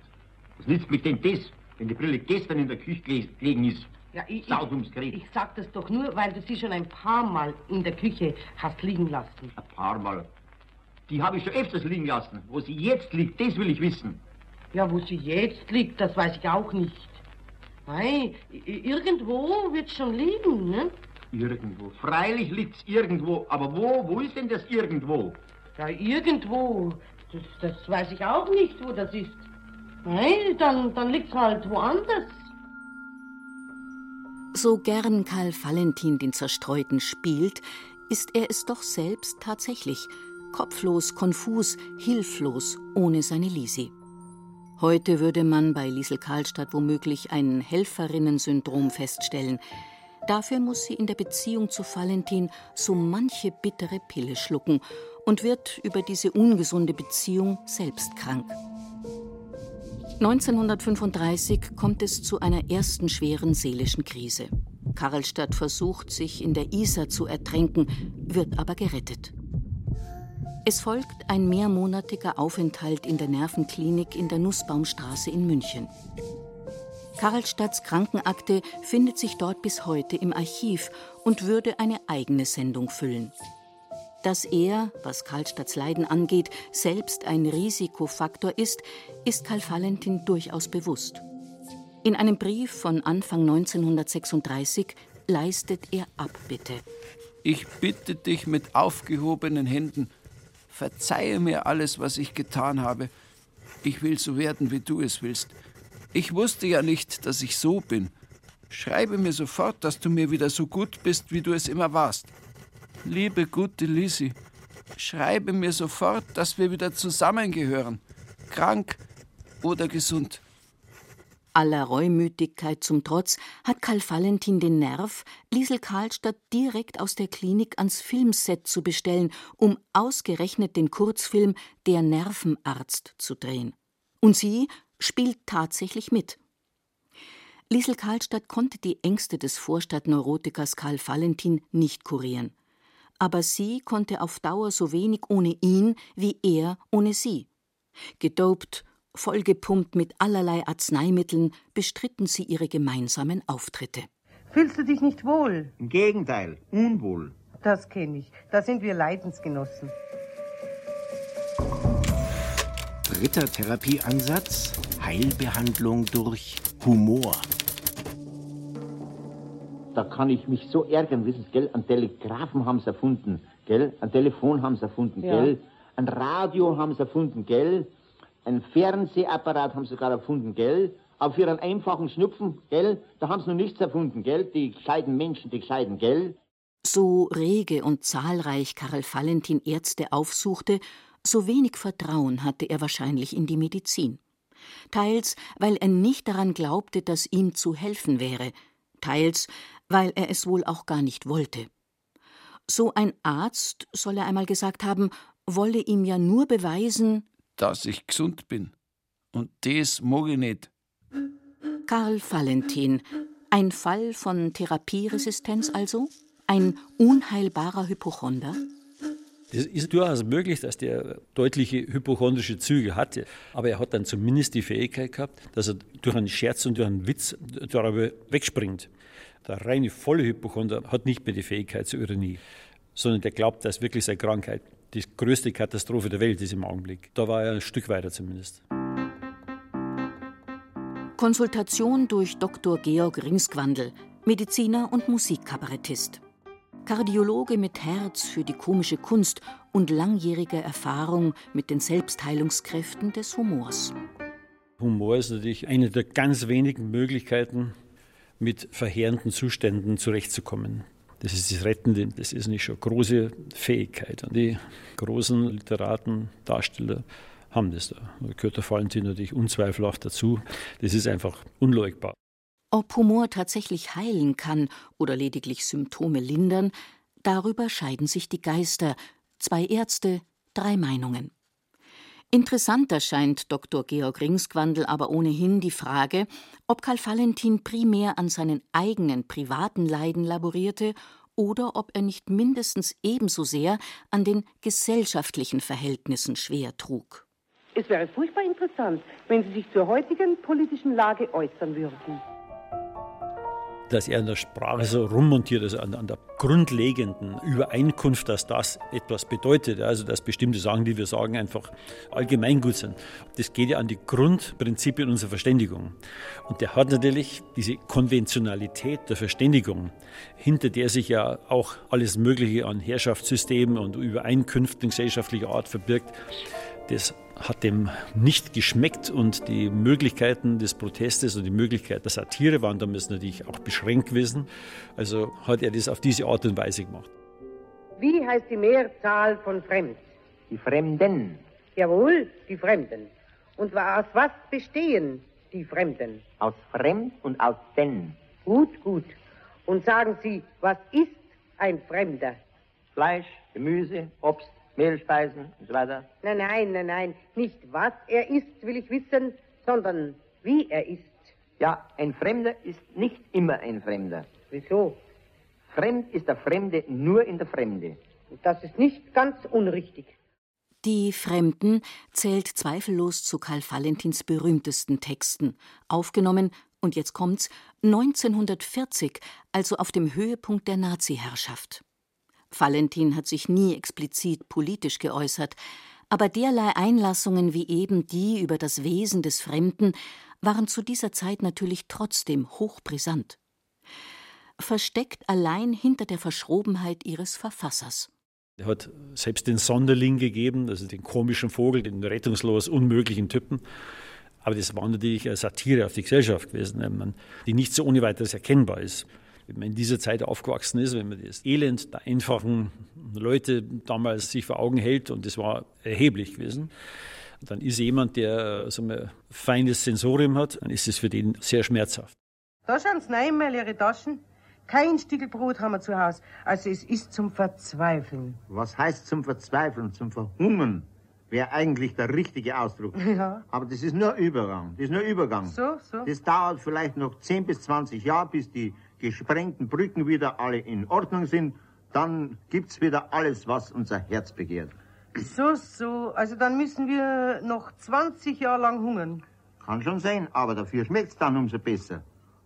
Was nützt mich denn das, wenn die Brille gestern in der Küche gele- gelegen ist?
Ja, ich,
Gerät.
ich sag das doch nur, weil du sie schon ein paar Mal in der Küche hast liegen lassen.
Ein paar Mal. Die habe ich schon öfters liegen lassen. Wo sie jetzt liegt, das will ich wissen.
Ja, wo sie jetzt liegt, das weiß ich auch nicht. Nein, i- irgendwo wird schon liegen, ne?
Irgendwo. Freilich liegt's irgendwo. Aber wo? Wo ist denn das irgendwo?
Ja, irgendwo. Das, das weiß ich auch nicht, wo das ist. Nein, dann, dann liegt's halt woanders.
So gern Karl Valentin den Zerstreuten spielt, ist er es doch selbst tatsächlich. Kopflos, konfus, hilflos, ohne seine Lisi. Heute würde man bei Liesel Karlstadt womöglich ein Helferinnen-Syndrom feststellen. Dafür muss sie in der Beziehung zu Valentin so manche bittere Pille schlucken und wird über diese ungesunde Beziehung selbst krank. 1935 kommt es zu einer ersten schweren seelischen Krise. Karlstadt versucht, sich in der Isar zu ertränken, wird aber gerettet. Es folgt ein mehrmonatiger Aufenthalt in der Nervenklinik in der Nussbaumstraße in München. Karlstadts Krankenakte findet sich dort bis heute im Archiv und würde eine eigene Sendung füllen. Dass er, was Karlstadts Leiden angeht, selbst ein Risikofaktor ist, ist Karl Valentin durchaus bewusst. In einem Brief von Anfang 1936 leistet er Abbitte.
Ich bitte dich mit aufgehobenen Händen, verzeihe mir alles, was ich getan habe. Ich will so werden, wie du es willst. Ich wusste ja nicht, dass ich so bin. Schreibe mir sofort, dass du mir wieder so gut bist, wie du es immer warst. Liebe gute Lisi, schreibe mir sofort, dass wir wieder zusammengehören, krank oder gesund.
Aller Reumütigkeit zum Trotz hat Karl Valentin den Nerv, Liesel Karlstadt direkt aus der Klinik ans Filmset zu bestellen, um ausgerechnet den Kurzfilm Der Nervenarzt zu drehen. Und sie spielt tatsächlich mit. Liesel Karlstadt konnte die Ängste des Vorstadtneurotikers Karl Valentin nicht kurieren. Aber sie konnte auf Dauer so wenig ohne ihn wie er ohne sie. Gedopt, vollgepumpt mit allerlei Arzneimitteln, bestritten sie ihre gemeinsamen Auftritte.
Fühlst du dich nicht wohl?
Im Gegenteil, unwohl.
Das kenne ich. Da sind wir Leidensgenossen.
Dritter Therapieansatz: Heilbehandlung durch Humor.
Da kann ich mich so ärgern, wissen Sie, gell? Ein Telegrafen haben sie erfunden, gell? Ein Telefon haben sie erfunden,
Ja.
gell? Ein Radio haben sie erfunden, gell? Ein Fernsehapparat haben sie sogar erfunden, gell? Für einen einfachen Schnupfen, gell? Da haben sie noch nichts erfunden, gell? Die gescheiten Menschen, die gescheiten, gell?
So rege und zahlreich Karl Valentin Ärzte aufsuchte, so wenig Vertrauen hatte er wahrscheinlich in die Medizin. Teils, weil er nicht daran glaubte, dass ihm zu helfen wäre, teils, weil er es wohl auch gar nicht wollte. So ein Arzt, soll er einmal gesagt haben, wolle ihm ja nur beweisen,
dass ich gesund bin. Und das mag ich nicht.
Karl Valentin, ein Fall von Therapieresistenz also? Ein unheilbarer Hypochonder?
Es ist durchaus möglich, dass der deutliche hypochondrische Züge hatte, aber er hat dann zumindest die Fähigkeit gehabt, dass er durch einen Scherz und durch einen Witz darüber wegspringt. Der reine volle Hypochonder hat nicht mehr die Fähigkeit zur Ironie, sondern der glaubt, dass wirklich seine Krankheit die größte Katastrophe der Welt ist im Augenblick. Da war er ein Stück weiter zumindest.
Konsultation durch Dr. Georg Ringsgwandl, Mediziner und Musikkabarettist. Kardiologe mit Herz für die komische Kunst und langjähriger Erfahrung mit den Selbstheilungskräften des Humors.
Humor ist natürlich eine der ganz wenigen Möglichkeiten, mit verheerenden Zuständen zurechtzukommen. Das ist das Rettende, das ist nicht schon große Fähigkeit. Und die großen Literaten, Darsteller haben das da. Da gehört der Valentin natürlich unzweifelhaft dazu. Das ist einfach unleugbar.
Ob Humor tatsächlich heilen kann oder lediglich Symptome lindern, darüber scheiden sich die Geister. Zwei Ärzte, drei Meinungen. Interessanter scheint Dr. Georg Ringsquandl aber ohnehin die Frage, ob Karl Valentin primär an seinen eigenen privaten Leiden laborierte oder ob er nicht mindestens ebenso sehr an den gesellschaftlichen Verhältnissen schwer trug.
Es wäre furchtbar interessant, wenn Sie sich zur heutigen politischen Lage äußern würden
dass er in der Sprache so rummontiert, also an, an, der grundlegenden Übereinkunft, dass das etwas bedeutet, also dass bestimmte Sachen, die wir sagen, einfach allgemeingut sind. Das geht ja an die Grundprinzipien unserer Verständigung. Und der hat natürlich diese Konventionalität der Verständigung, hinter der sich ja auch alles Mögliche an Herrschaftssystemen und Übereinkünften gesellschaftlicher Art verbirgt. Das hat dem nicht geschmeckt und die Möglichkeiten des Protestes und die Möglichkeit der Satire waren damals natürlich auch beschränkt gewesen. Also hat er das auf diese Art und Weise gemacht.
Wie heißt die Mehrzahl von Fremd?
Die Fremden.
Jawohl, die Fremden. Und aus was bestehen die Fremden?
Aus Fremd und aus Den.
Gut, gut. Und sagen Sie, was ist ein Fremder?
Fleisch, Gemüse, Obst, Mehlspeisen und so weiter?
Nein, nein, nein, nein. Nicht was er isst, will ich wissen, sondern wie er isst.
Ja, ein Fremder ist nicht immer ein Fremder.
Wieso?
Fremd ist der Fremde nur in der Fremde.
Das ist nicht ganz unrichtig.
Die Fremden zählt zweifellos zu Karl Valentins berühmtesten Texten, aufgenommen, und jetzt kommt's, 1940, also auf dem Höhepunkt der Nazi-Herrschaft. Valentin hat sich nie explizit politisch geäußert, aber derlei Einlassungen wie eben die über das Wesen des Fremden waren zu dieser Zeit natürlich trotzdem hochbrisant. Versteckt allein hinter der Verschrobenheit ihres Verfassers.
Er hat selbst den Sonderling gegeben, also den komischen Vogel, den rettungslos unmöglichen Typen. Aber das war natürlich eine Satire auf die Gesellschaft gewesen, die nicht so ohne weiteres erkennbar ist wenn man in dieser Zeit aufgewachsen ist, wenn man das Elend der einfachen Leute damals sich vor Augen hält, und das war erheblich gewesen, dann ist jemand, der so ein feines Sensorium hat, dann ist es für den sehr schmerzhaft.
Da schauen Sie rein, mal Ihre Taschen. Kein Stück Brot haben wir zu Hause. Also es ist zum Verzweifeln.
Was heißt zum Verzweifeln? Zum Verhungern wäre eigentlich der richtige Ausdruck.
Ja.
Aber das ist nur Übergang. Das ist nur Übergang.
So, so.
Das dauert vielleicht noch 10 bis 20 Jahre, bis die gesprengten Brücken wieder alle in Ordnung sind, dann gibt's wieder alles, was unser Herz begehrt.
So, so. Also dann müssen wir noch 20 Jahre lang hungern.
Kann schon sein, aber dafür schmeckt's dann umso besser.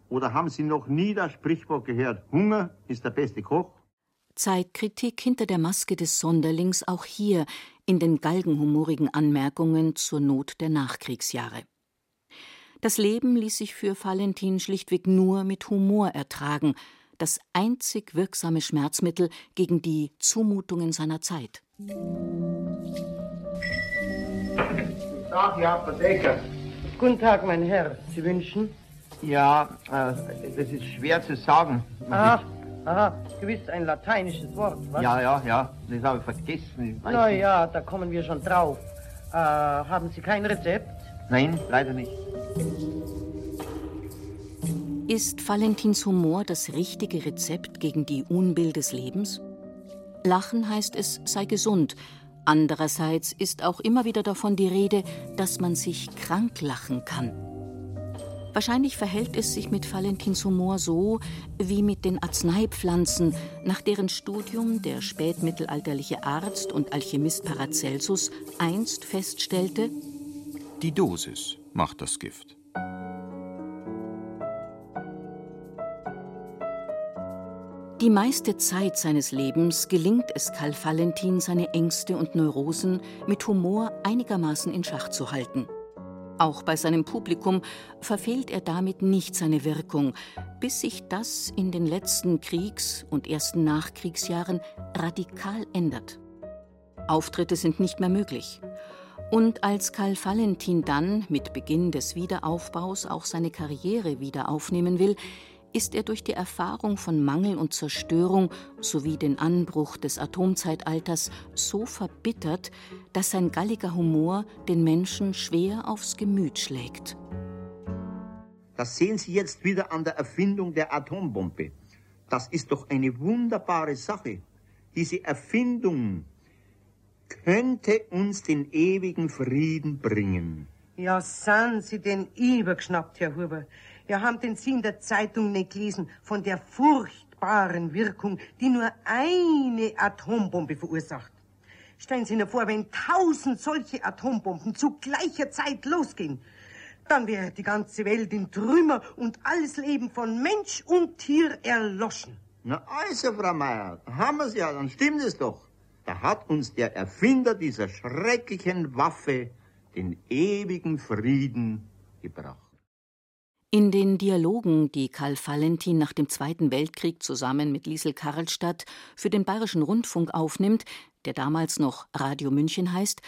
Oder haben Sie noch nie das Sprichwort gehört, Hunger ist der beste Koch?
Zeitkritik hinter der Maske des Sonderlings auch hier in den galgenhumorigen Anmerkungen zur Not der Nachkriegsjahre. Das Leben ließ sich für Valentin schlichtweg nur mit Humor ertragen, das einzig wirksame Schmerzmittel gegen die Zumutungen seiner Zeit.
Guten Tag, Herr Apotheker.
Guten Tag, mein Herr. Sie wünschen?
Ja, äh, das ist schwer zu sagen.
Aha, aha, gewiss ein lateinisches Wort, was?
Ja, ja, ja, das habe ich vergessen.
Na ja, da kommen wir schon drauf. Äh, haben Sie kein Rezept?
Nein, leider nicht.
Ist Valentins Humor das richtige Rezept gegen die Unbill des Lebens? Lachen heißt es sei gesund. Andererseits ist auch immer wieder davon die Rede, dass man sich krank lachen kann. Wahrscheinlich verhält es sich mit Valentins Humor so wie mit den Arzneipflanzen, nach deren Studium der spätmittelalterliche Arzt und Alchemist Paracelsus einst feststellte:
Die Dosis macht das Gift.
Die meiste Zeit seines Lebens gelingt es Karl Valentin, seine Ängste und Neurosen mit Humor einigermaßen in Schach zu halten. Auch bei seinem Publikum verfehlt er damit nicht seine Wirkung, bis sich das in den letzten Kriegs- und ersten Nachkriegsjahren radikal ändert. Auftritte sind nicht mehr möglich. Und als Karl Valentin dann mit Beginn des Wiederaufbaus auch seine Karriere wieder aufnehmen will, ist er durch die Erfahrung von Mangel und Zerstörung sowie den Anbruch des Atomzeitalters so verbittert, dass sein galliger Humor den Menschen schwer aufs Gemüt schlägt.
Das sehen Sie jetzt wieder an der Erfindung der Atombombe. Das ist doch eine wunderbare Sache. Diese Erfindung könnte uns den ewigen Frieden bringen.
Ja, sind Sie denn übergeschnappt, Herr Huber? Wir haben den Sie in der Zeitung nicht gelesen von der furchtbaren Wirkung, die nur eine Atombombe verursacht. Stellen Sie sich vor, wenn tausend solche Atombomben zu gleicher Zeit losgehen, dann wäre die ganze Welt in Trümmer und alles Leben von Mensch und Tier erloschen.
Na also, Frau Meier, haben wir es ja, dann stimmt es doch. Da hat uns der Erfinder dieser schrecklichen Waffe den ewigen Frieden gebracht.
In den Dialogen, die Karl Valentin nach dem Zweiten Weltkrieg zusammen mit Liesel Karlstadt für den Bayerischen Rundfunk aufnimmt, der damals noch Radio München heißt,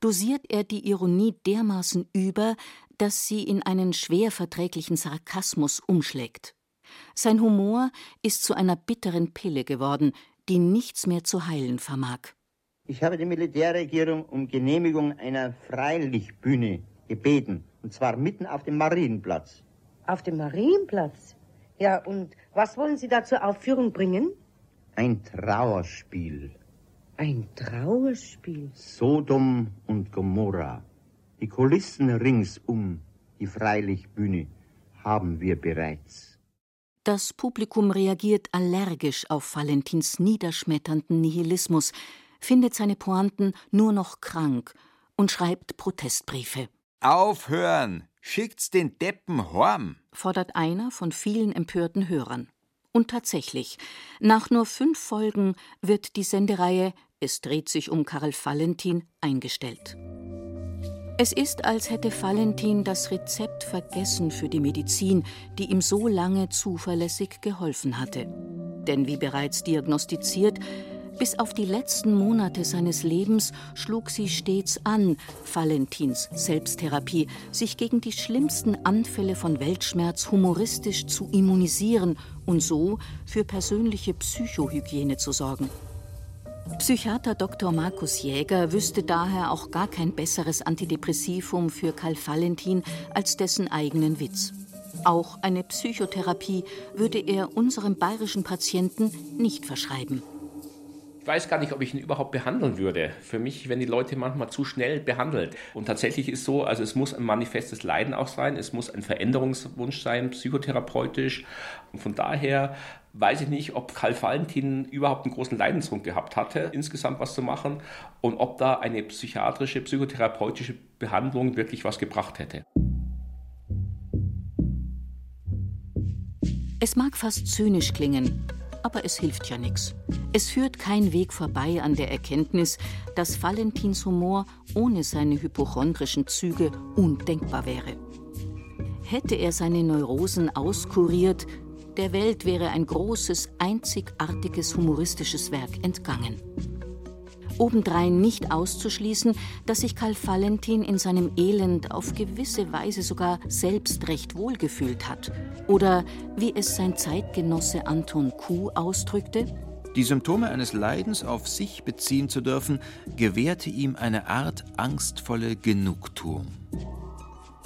dosiert er die Ironie dermaßen über, dass sie in einen schwer verträglichen Sarkasmus umschlägt. Sein Humor ist zu einer bitteren Pille geworden, die nichts mehr zu heilen vermag.
Ich habe die Militärregierung um Genehmigung einer Freilichtbühne gebeten, und zwar mitten auf dem Marienplatz.
Auf dem Marienplatz? Ja, und was wollen Sie da zur Aufführung bringen?
Ein Trauerspiel.
Ein Trauerspiel?
Sodom und Gomorra. Die Kulissen ringsum, die Freilichtbühne, haben wir bereits.
Das Publikum reagiert allergisch auf Valentins niederschmetternden Nihilismus, findet seine Pointen nur noch krank und schreibt Protestbriefe.
Aufhören! Schickt's den Deppen horm!
fordert einer von vielen empörten Hörern. Und tatsächlich, nach nur fünf Folgen wird die Sendereihe Es dreht sich um Karl Valentin eingestellt. Es ist, als hätte Valentin das Rezept vergessen für die Medizin, die ihm so lange zuverlässig geholfen hatte. Denn wie bereits diagnostiziert, bis auf die letzten Monate seines Lebens schlug sie stets an, Valentins Selbsttherapie, sich gegen die schlimmsten Anfälle von Weltschmerz humoristisch zu immunisieren und so für persönliche Psychohygiene zu sorgen. Psychiater Dr. Markus Jäger wüsste daher auch gar kein besseres Antidepressivum für Karl Valentin als dessen eigenen Witz. Auch eine Psychotherapie würde er unserem bayerischen Patienten nicht verschreiben.
Ich weiß gar nicht, ob ich ihn überhaupt behandeln würde. Für mich werden die Leute manchmal zu schnell behandelt. Und tatsächlich ist so, also es muss ein manifestes Leiden auch sein, es muss ein Veränderungswunsch sein, psychotherapeutisch. Und von daher weiß ich nicht, ob Karl Valentin überhaupt einen großen Leidensdruck gehabt hatte, insgesamt was zu machen und ob da eine psychiatrische, psychotherapeutische Behandlung wirklich was gebracht hätte.
Es mag fast zynisch klingen, aber es hilft ja nichts. Es führt kein Weg vorbei an der Erkenntnis, dass Valentins Humor ohne seine hypochondrischen Züge undenkbar wäre. Hätte er seine Neurosen auskuriert, der Welt wäre ein großes, einzigartiges humoristisches Werk entgangen. Obendrein nicht auszuschließen, dass sich Karl Valentin in seinem Elend auf gewisse Weise sogar selbst recht wohl gefühlt hat. Oder wie es sein Zeitgenosse Anton Kuh ausdrückte,
die Symptome eines Leidens auf sich beziehen zu dürfen, gewährte ihm eine Art angstvolle Genugtuung.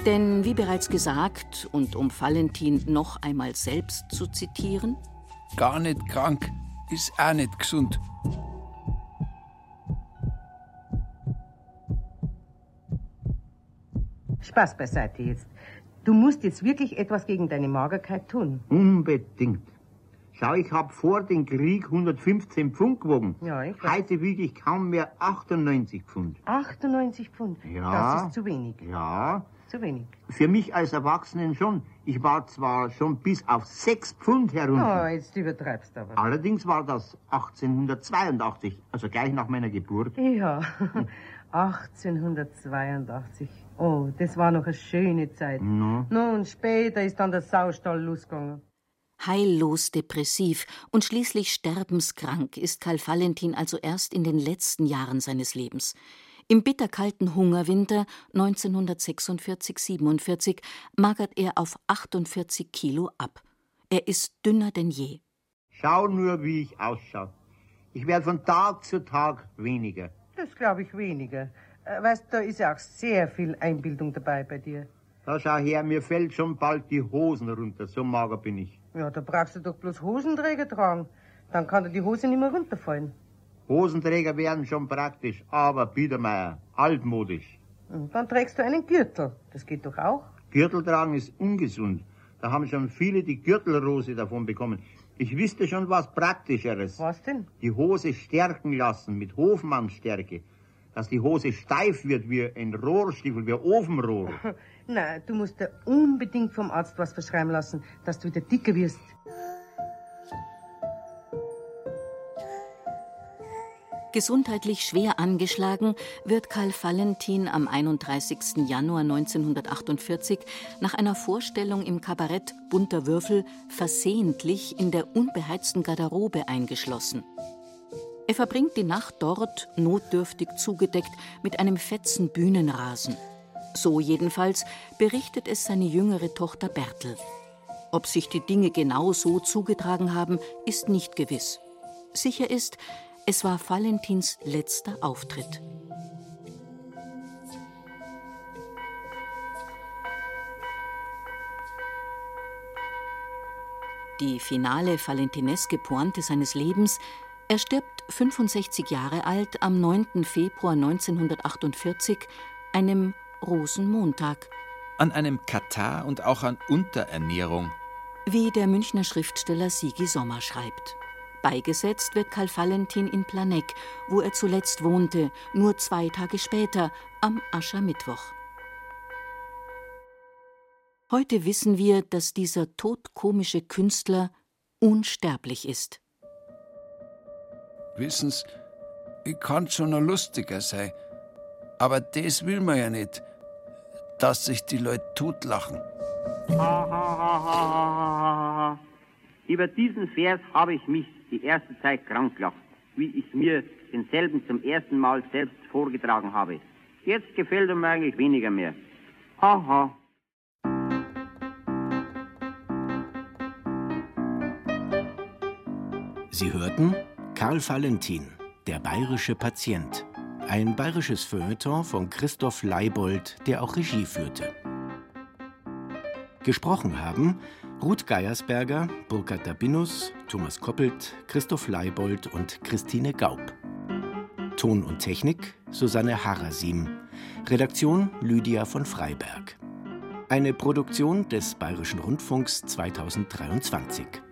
Denn wie bereits gesagt, und um Valentin noch einmal selbst zu zitieren,
Gar nicht krank, ist auch nicht gesund.
Spaß beiseite jetzt. Du musst jetzt wirklich etwas gegen deine Magerkeit tun.
Unbedingt. Schau, ich habe vor dem Krieg 115 Pfund gewogen.
Ja, ich weiß.
Heute wiege ich kaum mehr 98 Pfund.
98 Pfund.
Ja.
Das ist zu wenig.
Ja,
Zu wenig.
für mich als Erwachsenen schon. Ich war zwar schon bis auf 6 Pfund herunter.
Oh, jetzt übertreibst du aber.
Allerdings war das 1882, also gleich nach meiner Geburt.
Ja, 1882. Oh, das war noch eine schöne Zeit.
No.
Und später ist dann der Saustall losgegangen.
Heillos depressiv und schließlich sterbenskrank ist Karl Valentin also erst in den letzten Jahren seines Lebens. Im bitterkalten Hungerwinter 1946-47 magert er auf 48 Kilo ab. Er ist dünner denn je.
Schau nur, wie ich ausschaue. Ich werde von Tag zu Tag weniger.
Das glaube ich weniger. Äh, weißt, da ist ja auch sehr viel Einbildung dabei bei dir.
Da schau her, mir fällt schon bald die Hosen runter, so mager bin ich.
Ja, da brauchst du doch bloß Hosenträger tragen. Dann kann dir die Hose nicht mehr runterfallen.
Hosenträger wären schon praktisch, aber Biedermeier, altmodisch.
Und dann trägst du einen Gürtel. Das geht doch auch.
Gürtel tragen ist ungesund. Da haben schon viele die Gürtelrose davon bekommen. Ich wüsste schon was Praktischeres.
Was denn?
Die Hose stärken lassen mit Hofmannstärke. Dass die Hose steif wird wie ein Rohrstiefel, wie ein Ofenrohr.
Nein, du musst dir unbedingt vom Arzt was verschreiben lassen, dass du wieder dicker wirst.
Gesundheitlich schwer angeschlagen wird Karl Valentin am 31. Januar 1948 nach einer Vorstellung im Kabarett Bunter Würfel versehentlich in der unbeheizten Garderobe eingeschlossen. Er verbringt die Nacht dort, notdürftig zugedeckt, mit einem fetzen Bühnenrasen. So jedenfalls berichtet es seine jüngere Tochter Bertel. Ob sich die Dinge genau so zugetragen haben, ist nicht gewiss. Sicher ist, es war Valentins letzter Auftritt. Die finale valentineske Pointe seines Lebens er stirbt 65 Jahre alt am 9. Februar 1948, einem Rosenmontag.
An einem Katar und auch an Unterernährung.
Wie der Münchner Schriftsteller Sigi Sommer schreibt. Beigesetzt wird Karl Valentin in Planegg, wo er zuletzt wohnte, nur zwei Tage später, am Aschermittwoch. Heute wissen wir, dass dieser todkomische Künstler unsterblich ist.
Wissen's, ich kann schon noch lustiger sein, aber das will man ja nicht, dass sich die Leute totlachen.
Über diesen Vers habe ich mich die erste Zeit krank gelacht, wie ich mir denselben zum ersten Mal selbst vorgetragen habe. Jetzt gefällt er mir eigentlich weniger mehr. Haha.
Sie hörten Karl Valentin, der bayerische Patient. Ein bayerisches Feuilleton von Christoph Leibold, der auch Regie führte. Gesprochen haben Ruth Geiersberger, Burkhard Dabinus, Thomas Koppelt, Christoph Leibold und Christine Gaub. Ton und Technik Susanne Harasim. Redaktion Lydia von Freiberg. Eine Produktion des Bayerischen Rundfunks 2023.